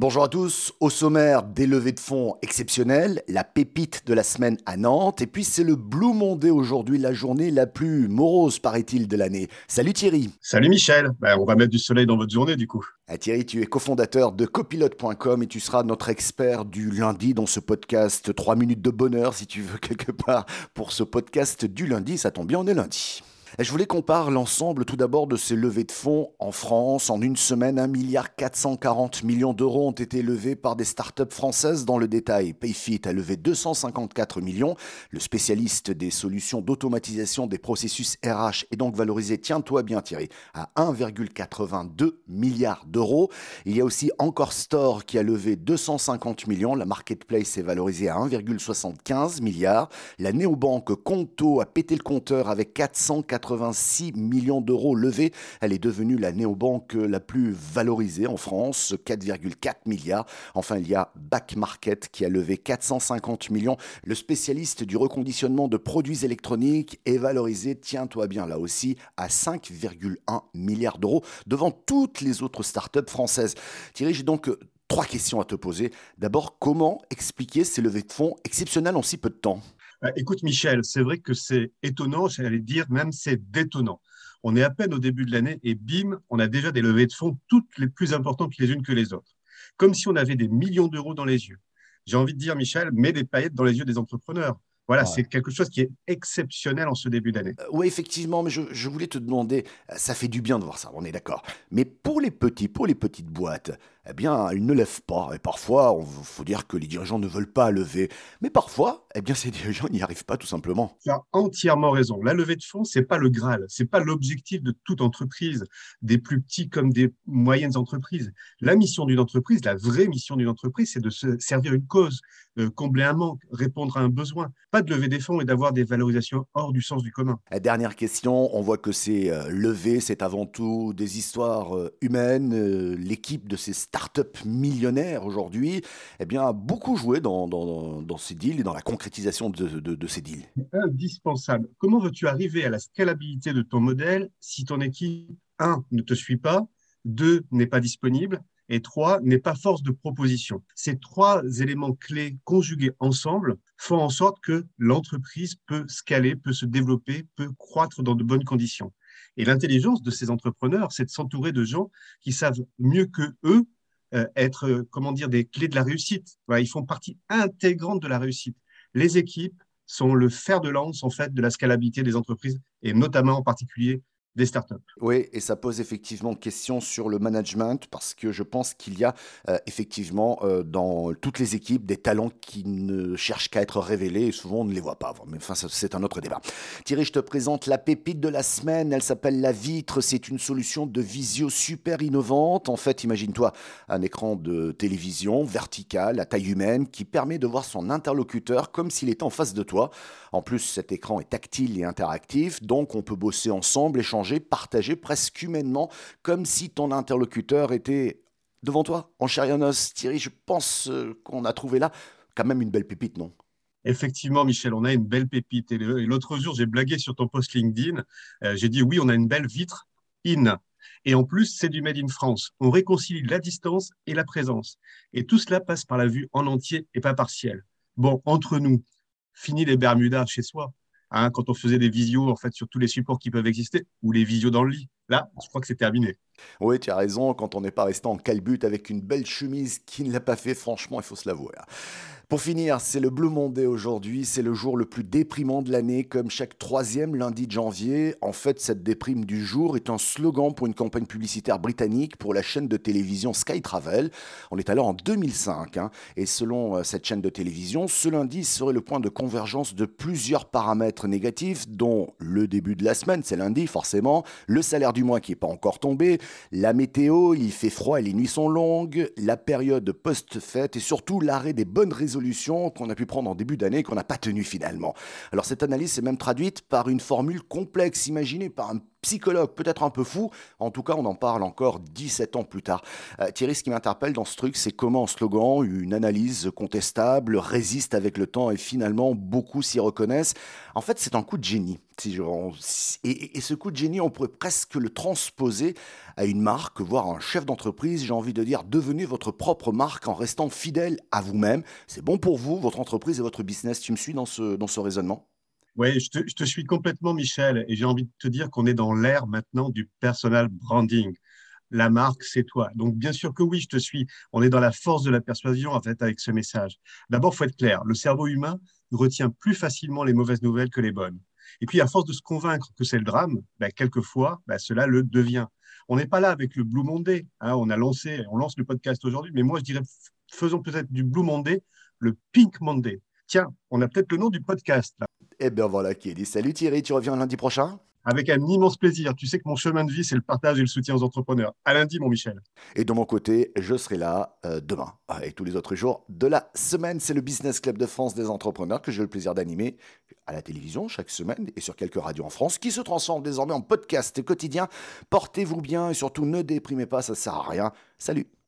Bonjour à tous. Au sommaire, des levées de fonds exceptionnelles, la pépite de la semaine à Nantes, et puis c'est le Blue Monday aujourd'hui, la journée la plus morose, paraît-il, de l'année. Salut Thierry. Salut Michel. Ben, on va mettre du soleil dans votre journée du coup. Ah, Thierry, tu es cofondateur de copilote.com et tu seras notre expert du lundi dans ce podcast 3 minutes de bonheur, si tu veux, quelque part, pour ce podcast du lundi. Ça tombe bien, on est lundi. Je voulais qu'on parle ensemble tout d'abord de ces levées de fonds en France. En une semaine, 1 milliard 440 d'euros ont été levés par des startups françaises dans le détail. Payfit a levé 254 millions. Le spécialiste des solutions d'automatisation des processus RH est donc valorisé, tiens-toi bien Thierry, à 1,82 milliard d'euros. Il y a aussi Encore Store qui a levé 250 millions. La marketplace est valorisée à 1,75 milliard. La néobanque Conto a pété le compteur avec 480 86 millions d'euros levés. Elle est devenue la néobanque la plus valorisée en France, 4,4 milliards. Enfin, il y a Back Market qui a levé 450 millions. Le spécialiste du reconditionnement de produits électroniques est valorisé, tiens-toi bien là aussi, à 5,1 milliards d'euros devant toutes les autres startups françaises. Thierry, j'ai donc trois questions à te poser. D'abord, comment expliquer ces levées de fonds exceptionnelles en si peu de temps? Écoute, Michel, c'est vrai que c'est étonnant, j'allais dire même c'est détonnant. On est à peine au début de l'année et bim, on a déjà des levées de fonds toutes les plus importantes les unes que les autres. Comme si on avait des millions d'euros dans les yeux. J'ai envie de dire, Michel, mets des paillettes dans les yeux des entrepreneurs. Voilà, c'est quelque chose qui est exceptionnel en ce début d'année. Euh, oui, effectivement, mais je, je, voulais te demander, ça fait du bien de voir ça, on est d'accord. Mais pour les petits, pour les petites boîtes, eh bien, ils ne lèvent pas. Et parfois, il faut dire que les dirigeants ne veulent pas lever. Mais parfois, eh bien, ces dirigeants n'y arrivent pas tout simplement. Tu as entièrement raison. La levée de fonds, c'est pas le Graal. C'est pas l'objectif de toute entreprise, des plus petits comme des moyennes entreprises. La mission d'une entreprise, la vraie mission d'une entreprise, c'est de se servir une cause, combler un manque, répondre à un besoin. Pas de lever des fonds et d'avoir des valorisations hors du sens du commun. La dernière question, on voit que c'est euh, levé, c'est avant tout des histoires euh, humaines. Euh, l'équipe de ces start-up millionnaires aujourd'hui, eh bien, a beaucoup joué dans, ces deals et dans la concrétisation de, de, ces deals. Indispensable. Comment veux-tu arriver à la scalabilité de ton modèle si ton équipe, un, ne te suit pas, deux, n'est pas disponible, et trois, n'est pas force de proposition? Ces trois éléments clés conjugués ensemble font en sorte que l'entreprise peut scaler, peut se développer, peut croître dans de bonnes conditions. Et l'intelligence de ces entrepreneurs, c'est de s'entourer de gens qui savent mieux que eux être, euh, comment dire, des clés de la réussite. ils font partie intégrante de la réussite. Les équipes sont le fer de lance, en fait, de la scalabilité des entreprises et notamment en particulier des startups. Oui, et ça pose effectivement question sur le management parce que je pense qu'il y a euh, effectivement euh, dans toutes les équipes des talents qui ne cherchent qu'à être révélés et souvent on ne les voit pas. Mais enfin, c'est un autre débat. Thierry, je te présente la pépite de la semaine. Elle s'appelle La Vitre. C'est une solution de visio super innovante. En fait, imagine-toi un écran de télévision vertical à taille humaine qui permet de voir son interlocuteur comme s'il était en face de toi. En plus, cet écran est tactile et interactif, donc on peut bosser ensemble, échanger partager presque humainement, comme si ton interlocuteur était devant toi, en chair Thierry, je pense euh, qu'on a trouvé là quand même une belle pépite, non? Effectivement, Michel, on a une belle pépite. Et l'autre jour, j'ai blagué sur ton post LinkedIn. Euh, j'ai dit oui, on a une belle vitre in. Et en plus, c'est du Made in France. On réconcilie la distance et la présence. Et tout cela passe par la vue en entier et pas partielle. Bon, entre nous, fini les Bermudas chez soi. Hein, quand on faisait des visios en fait sur tous les supports qui peuvent exister ou les visios dans le lit. Là, je crois que c'est terminé. Oui, tu as raison, quand on n'est pas resté en calbut avec une belle chemise qui ne l'a pas fait, franchement, il faut se l'avouer. Pour finir, c'est le Blue Monday aujourd'hui, c'est le jour le plus déprimant de l'année, comme chaque troisième lundi de janvier. En fait, cette déprime du jour est un slogan pour une campagne publicitaire britannique pour la chaîne de télévision Sky Travel. On est alors en 2005, hein, et selon euh, cette chaîne de télévision, ce lundi serait le point de convergence de plusieurs paramètres négatifs, dont le début de la semaine, c'est lundi forcément, le salaire du mois qui n'est pas encore tombé, la météo, il fait froid et les nuits sont longues, la période post-fête et surtout l'arrêt des bonnes résolutions qu'on a pu prendre en début d'année et qu'on n'a pas tenu finalement. Alors cette analyse est même traduite par une formule complexe imaginée par un psychologue, peut-être un peu fou. En tout cas, on en parle encore 17 ans plus tard. Euh, Thierry, ce qui m'interpelle dans ce truc, c'est comment un slogan, une analyse contestable, résiste avec le temps et finalement beaucoup s'y reconnaissent. En fait, c'est un coup de génie. Et, ce coup de génie, on pourrait presque le transposer à une marque, voire un chef d'entreprise, j'ai envie de dire, devenez votre propre marque en restant fidèle à vous-même. C'est bon pour vous, votre entreprise et votre business. Tu me suis dans ce, dans ce raisonnement? Oui, je te, suis complètement, Michel, et j'ai envie de te dire qu'on est dans l'ère maintenant du personal branding. La marque, c'est toi. Donc, bien sûr que oui, je te suis. On est dans la force de la persuasion, en fait, avec ce message. D'abord, faut être clair. Le cerveau humain retient plus facilement les mauvaises nouvelles que les bonnes. Et puis, à force de se convaincre que c'est le drame, ben, quelquefois, ben, cela le devient. On n'est pas là avec le Blue Monday. Hein. on a lancé, on lance le podcast aujourd'hui, mais moi, je dirais, faisons peut-être du Blue Monday le Pink Monday. Tiens, on a peut-être le nom du podcast. Là. Eh bien voilà qui est dit. Salut Thierry, tu reviens lundi prochain? Avec un immense plaisir. Tu sais que mon chemin de vie, c'est le partage et le soutien aux entrepreneurs. À lundi, mon Michel. Et de mon côté, je serai là euh, demain et tous les autres jours de la semaine. C'est le Business Club de France des entrepreneurs que j'ai le plaisir d'animer à la télévision chaque semaine et sur quelques radios en France qui se transforment désormais en podcast quotidien. Portez-vous bien et surtout ne déprimez pas, ça ne sert à rien. Salut